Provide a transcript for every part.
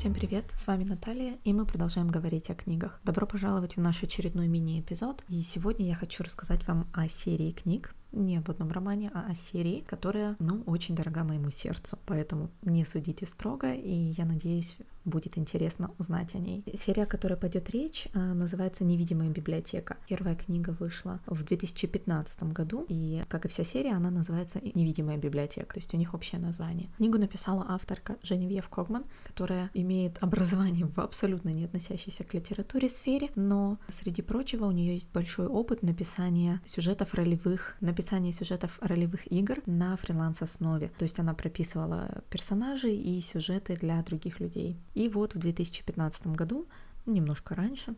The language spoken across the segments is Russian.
Всем привет, с вами Наталья, и мы продолжаем говорить о книгах. Добро пожаловать в наш очередной мини-эпизод, и сегодня я хочу рассказать вам о серии книг, не об одном романе, а о серии, которая, ну, очень дорога моему сердцу. Поэтому не судите строго, и я надеюсь, будет интересно узнать о ней. Серия, о которой пойдет речь, э, называется «Невидимая библиотека». Первая книга вышла в 2015 году, и, как и вся серия, она называется «Невидимая библиотека», то есть у них общее название. Книгу написала авторка Женевьев Когман, которая имеет образование в абсолютно не относящейся к литературе сфере, но, среди прочего, у нее есть большой опыт написания сюжетов ролевых, написания написание сюжетов ролевых игр на фриланс-основе. То есть она прописывала персонажей и сюжеты для других людей. И вот в 2015 году, немножко раньше,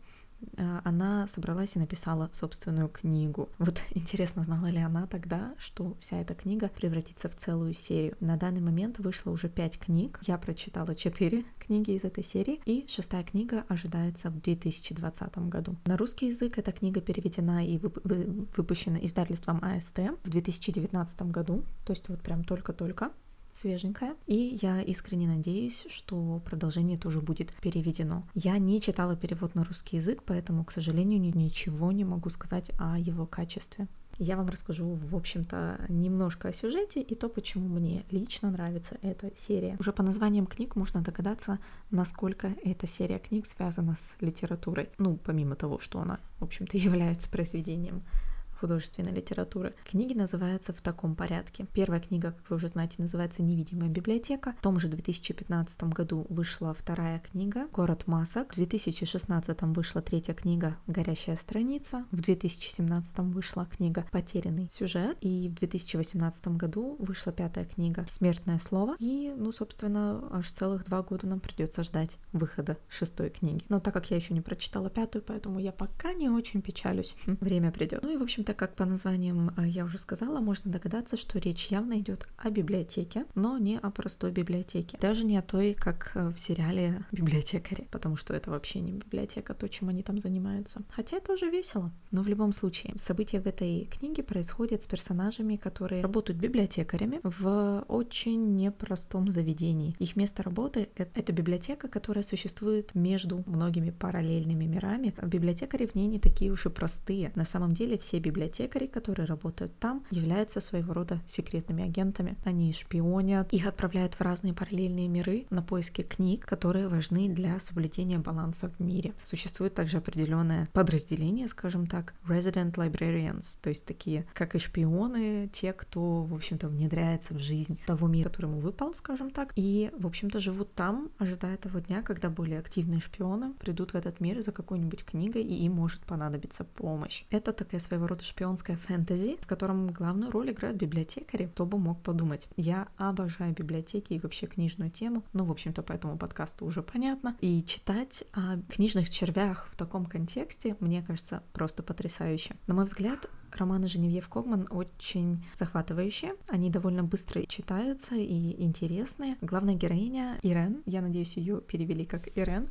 она собралась и написала собственную книгу. Вот интересно, знала ли она тогда, что вся эта книга превратится в целую серию. На данный момент вышло уже пять книг. Я прочитала четыре книги из этой серии, и шестая книга ожидается в 2020 году. На русский язык эта книга переведена и выпущена издательством АСТ в 2019 году, то есть вот прям только-только свеженькая. И я искренне надеюсь, что продолжение тоже будет переведено. Я не читала перевод на русский язык, поэтому, к сожалению, ничего не могу сказать о его качестве. Я вам расскажу, в общем-то, немножко о сюжете и то, почему мне лично нравится эта серия. Уже по названиям книг можно догадаться, насколько эта серия книг связана с литературой. Ну, помимо того, что она, в общем-то, является произведением художественной литературы. Книги называются в таком порядке. Первая книга, как вы уже знаете, называется «Невидимая библиотека». В том же 2015 году вышла вторая книга «Город масок». В 2016 вышла третья книга «Горящая страница». В 2017 вышла книга «Потерянный сюжет». И в 2018 году вышла пятая книга «Смертное слово». И, ну, собственно, аж целых два года нам придется ждать выхода шестой книги. Но так как я еще не прочитала пятую, поэтому я пока не очень печалюсь. Время придет. Ну и, в общем-то, как по названиям э, я уже сказала, можно догадаться, что речь явно идет о библиотеке, но не о простой библиотеке. Даже не о той, как э, в сериале «Библиотекари», потому что это вообще не библиотека, то, чем они там занимаются. Хотя это уже весело. Но в любом случае, события в этой книге происходят с персонажами, которые работают библиотекарями в очень непростом заведении. Их место работы — это библиотека, которая существует между многими параллельными мирами. Библиотекари в ней не такие уж и простые. На самом деле все библиотекари библиотекари, которые работают там, являются своего рода секретными агентами. Они шпионят, их отправляют в разные параллельные миры на поиски книг, которые важны для соблюдения баланса в мире. Существует также определенное подразделение, скажем так, resident librarians, то есть такие, как и шпионы, те, кто, в общем-то, внедряется в жизнь того мира, который ему выпал, скажем так, и, в общем-то, живут там, ожидая того дня, когда более активные шпионы придут в этот мир за какой-нибудь книгой, и им может понадобиться помощь. Это такая своего рода шпионское фэнтези, в котором главную роль играют библиотекари. Кто бы мог подумать. Я обожаю библиотеки и вообще книжную тему. Ну, в общем-то, по этому подкасту уже понятно. И читать о книжных червях в таком контексте, мне кажется, просто потрясающе. На мой взгляд, романы Женевьев Когман очень захватывающие. Они довольно быстро читаются и интересные. Главная героиня Ирен, я надеюсь, ее перевели как Ирен,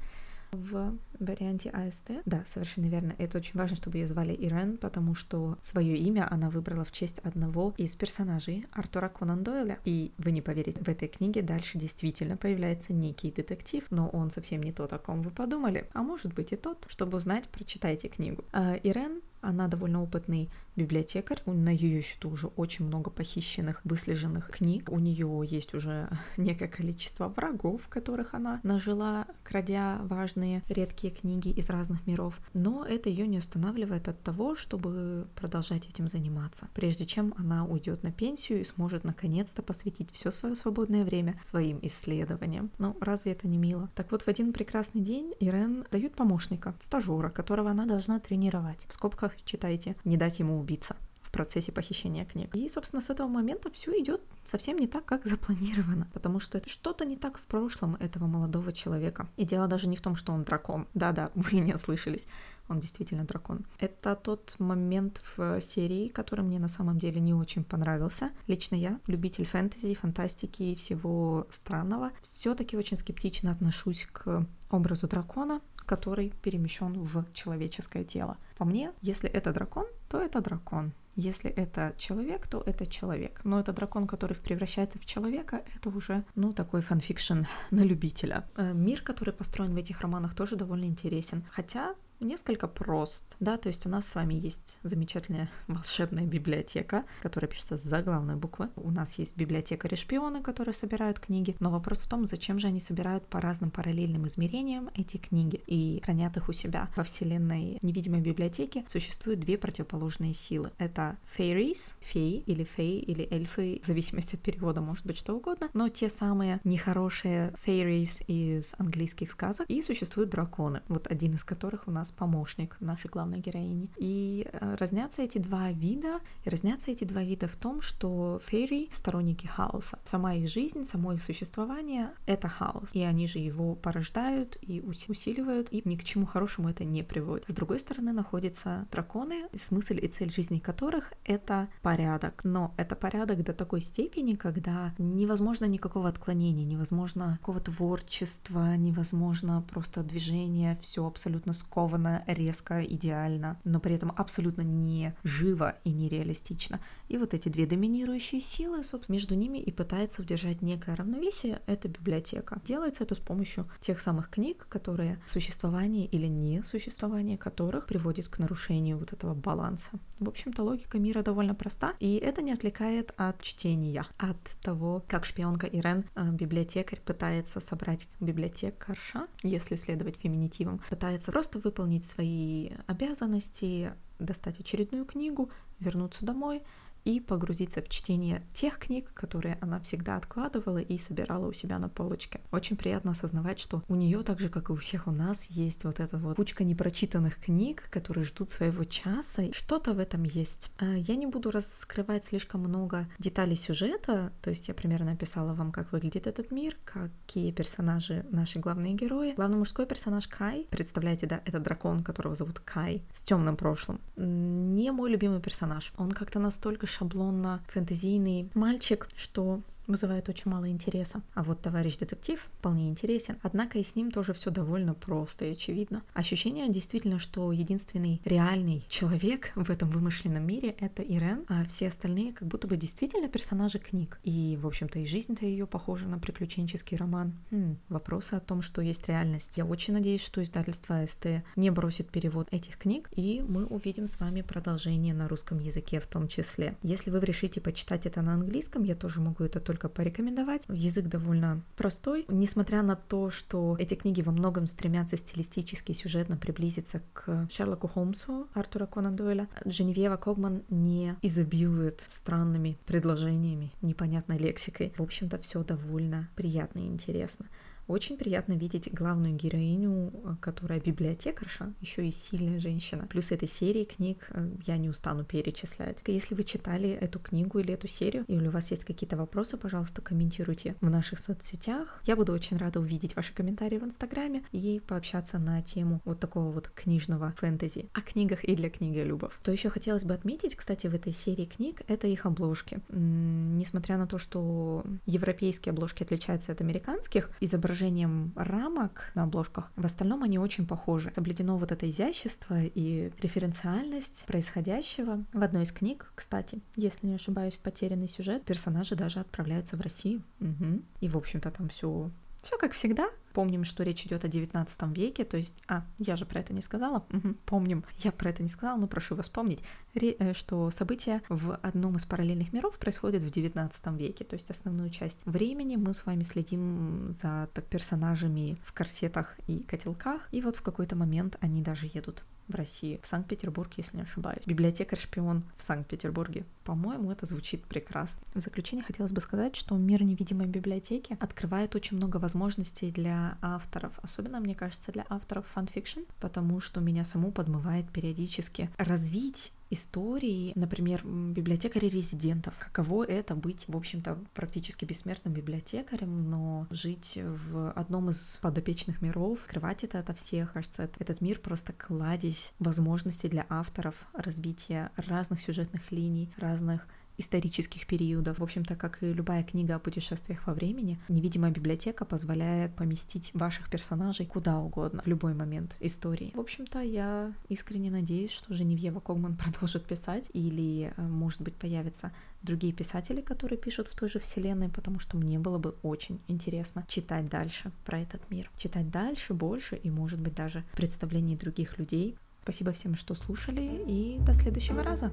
в варианте АСТ. Да, совершенно верно. Это очень важно, чтобы ее звали Ирен, потому что свое имя она выбрала в честь одного из персонажей Артура Конан Дойля. И вы не поверите, в этой книге дальше действительно появляется некий детектив, но он совсем не тот, о ком вы подумали. А может быть и тот. Чтобы узнать, прочитайте книгу. А Ирен она довольно опытный библиотекарь. На ее счету уже очень много похищенных, выслеженных книг. У нее есть уже некое количество врагов, которых она нажила, крадя важные, редкие книги из разных миров. Но это ее не останавливает от того, чтобы продолжать этим заниматься, прежде чем она уйдет на пенсию и сможет наконец-то посвятить все свое свободное время своим исследованиям. Ну, разве это не мило? Так вот, в один прекрасный день Ирен дают помощника, стажера, которого она должна тренировать. В скобках читайте, не дать ему убиться процессе похищения книг. И, собственно, с этого момента все идет совсем не так, как запланировано, потому что что-то не так в прошлом этого молодого человека. И дело даже не в том, что он дракон. Да-да, вы не ослышались, он действительно дракон. Это тот момент в серии, который мне на самом деле не очень понравился. Лично я, любитель фэнтези, фантастики и всего странного, все-таки очень скептично отношусь к образу дракона, который перемещен в человеческое тело. По мне, если это дракон, то это дракон. Если это человек, то это человек. Но это дракон, который превращается в человека, это уже, ну, такой фанфикшн на любителя. Э, мир, который построен в этих романах, тоже довольно интересен. Хотя несколько прост, да, то есть у нас с вами есть замечательная волшебная библиотека, которая пишется с заглавной буквы. У нас есть библиотекари-шпионы, которые собирают книги, но вопрос в том, зачем же они собирают по разным параллельным измерениям эти книги и хранят их у себя. Во вселенной невидимой библиотеки существуют две противоположные силы. Это fairies, феи или фей или эльфы, в зависимости от перевода может быть что угодно, но те самые нехорошие fairies из английских сказок, и существуют драконы, вот один из которых у нас помощник нашей главной героини. И э, разнятся эти два вида, и разнятся эти два вида в том, что фейри — сторонники хаоса. Сама их жизнь, само их существование — это хаос, и они же его порождают и усиливают, и ни к чему хорошему это не приводит. С другой стороны находятся драконы, смысл и цель жизни которых — это порядок. Но это порядок до такой степени, когда невозможно никакого отклонения, невозможно какого творчества, невозможно просто движения, все абсолютно сковано нарисовано резко, идеально, но при этом абсолютно не живо и нереалистично. И вот эти две доминирующие силы, собственно, между ними и пытается удержать некое равновесие, это библиотека. Делается это с помощью тех самых книг, которые существование или не существование которых приводит к нарушению вот этого баланса. В общем-то, логика мира довольно проста, и это не отвлекает от чтения, от того, как шпионка Ирен, э, библиотекарь, пытается собрать библиотекарша, если следовать феминитивам, пытается просто выполнить выполнить свои обязанности, достать очередную книгу, вернуться домой, и погрузиться в чтение тех книг, которые она всегда откладывала и собирала у себя на полочке. Очень приятно осознавать, что у нее, так же как и у всех у нас, есть вот эта вот кучка непрочитанных книг, которые ждут своего часа. Что-то в этом есть. А, я не буду раскрывать слишком много деталей сюжета, то есть я примерно описала вам, как выглядит этот мир, какие персонажи наши главные герои. Главный мужской персонаж Кай, представляете, да, это дракон, которого зовут Кай, с темным прошлым. Не мой любимый персонаж. Он как-то настолько шаблонно-фэнтезийный мальчик, что вызывает очень мало интереса. А вот товарищ детектив вполне интересен, однако и с ним тоже все довольно просто и очевидно. Ощущение действительно, что единственный реальный человек в этом вымышленном мире — это Ирен, а все остальные как будто бы действительно персонажи книг. И, в общем-то, и жизнь-то ее похожа на приключенческий роман. Хм, вопросы о том, что есть реальность. Я очень надеюсь, что издательство АСТ не бросит перевод этих книг, и мы увидим с вами продолжение на русском языке в том числе. Если вы решите почитать это на английском, я тоже могу это только порекомендовать. Язык довольно простой, несмотря на то, что эти книги во многом стремятся стилистически и сюжетно приблизиться к Шерлоку Холмсу Артура Конан Дойля. Женевьева Когман не изобилует странными предложениями, непонятной лексикой. В общем-то, все довольно приятно и интересно. Очень приятно видеть главную героиню, э, которая библиотекарша, еще и сильная женщина. Плюс этой серии книг э, я не устану перечислять. Если вы читали эту книгу или эту серию, или у вас есть какие-то вопросы, пожалуйста, комментируйте в наших соцсетях. Я буду очень рада увидеть ваши комментарии в Инстаграме и пообщаться на тему вот такого вот книжного фэнтези о книгах и для книголюбов. То еще хотелось бы отметить, кстати, в этой серии книг, это их обложки. М-м, несмотря на то, что европейские обложки отличаются от американских, изображения изображением рамок на обложках. В остальном они очень похожи. Соблюдено вот это изящество и референциальность происходящего. В одной из книг, кстати, если не ошибаюсь, потерянный сюжет, персонажи даже отправляются в Россию. Угу. И, в общем-то, там все все как всегда. Помним, что речь идет о 19 веке, то есть... А, я же про это не сказала. Угу, помним. Я про это не сказала, но прошу вас помнить, э, что события в одном из параллельных миров происходят в 19 веке. То есть основную часть времени мы с вами следим за так, персонажами в корсетах и котелках. И вот в какой-то момент они даже едут в России, в Санкт-Петербург, если не ошибаюсь. Библиотекарь-шпион в Санкт-Петербурге. По-моему, это звучит прекрасно. В заключение хотелось бы сказать, что мир невидимой библиотеки открывает очень много возможностей для авторов, особенно, мне кажется, для авторов фанфикшн, потому что меня саму подмывает периодически развить истории, например, библиотекарей резидентов. Каково это быть, в общем-то, практически бессмертным библиотекарем, но жить в одном из подопечных миров, скрывать это ото всех. Кажется, этот мир просто кладезь возможностей для авторов развития разных сюжетных линий, разных исторических периодов. В общем-то, как и любая книга о путешествиях во времени, невидимая библиотека позволяет поместить ваших персонажей куда угодно в любой момент истории. В общем-то, я искренне надеюсь, что Женевьева Когман продолжит писать или, э, может быть, появятся другие писатели, которые пишут в той же вселенной, потому что мне было бы очень интересно читать дальше про этот мир. Читать дальше, больше и, может быть, даже представлений других людей. Спасибо всем, что слушали, и до следующего раза.